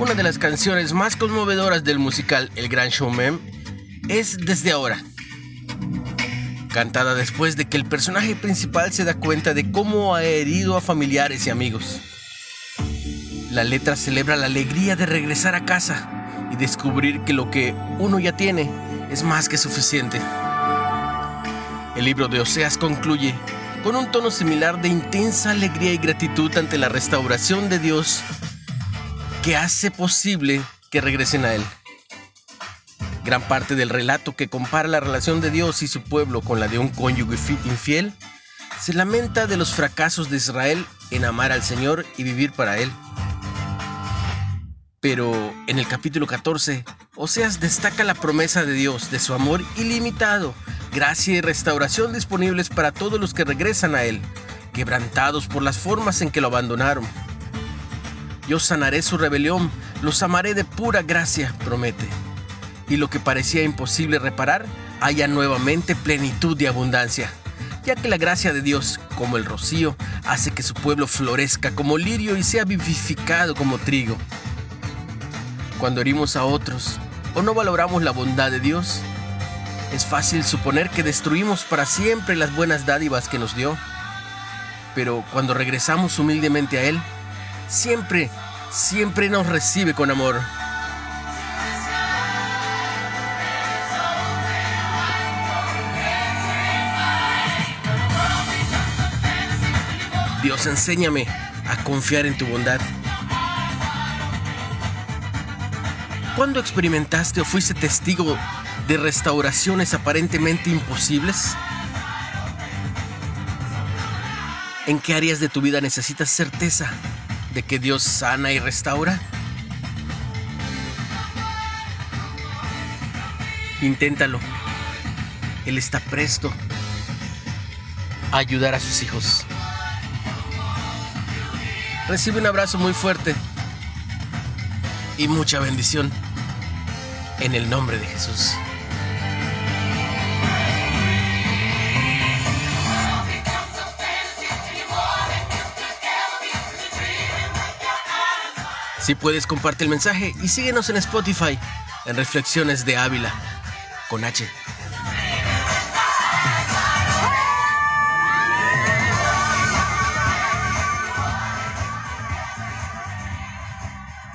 una de las canciones más conmovedoras del musical El Gran Showman es Desde ahora, cantada después de que el personaje principal se da cuenta de cómo ha herido a familiares y amigos. La letra celebra la alegría de regresar a casa y descubrir que lo que uno ya tiene es más que suficiente. El libro de Oseas concluye con un tono similar de intensa alegría y gratitud ante la restauración de Dios que hace posible que regresen a Él. Gran parte del relato que compara la relación de Dios y su pueblo con la de un cónyuge infiel se lamenta de los fracasos de Israel en amar al Señor y vivir para Él. Pero en el capítulo 14, Oseas destaca la promesa de Dios de su amor ilimitado, gracia y restauración disponibles para todos los que regresan a Él, quebrantados por las formas en que lo abandonaron. Yo sanaré su rebelión, los amaré de pura gracia, promete. Y lo que parecía imposible reparar, haya nuevamente plenitud y abundancia, ya que la gracia de Dios, como el rocío, hace que su pueblo florezca como lirio y sea vivificado como trigo. Cuando herimos a otros o no valoramos la bondad de Dios, es fácil suponer que destruimos para siempre las buenas dádivas que nos dio. Pero cuando regresamos humildemente a Él, siempre, siempre nos recibe con amor. Dios, enséñame a confiar en tu bondad. ¿Cuándo experimentaste o fuiste testigo de restauraciones aparentemente imposibles? ¿En qué áreas de tu vida necesitas certeza de que Dios sana y restaura? Inténtalo. Él está presto a ayudar a sus hijos. Recibe un abrazo muy fuerte y mucha bendición en el nombre de Jesús. Si puedes, comparte el mensaje y síguenos en Spotify en Reflexiones de Ávila con H.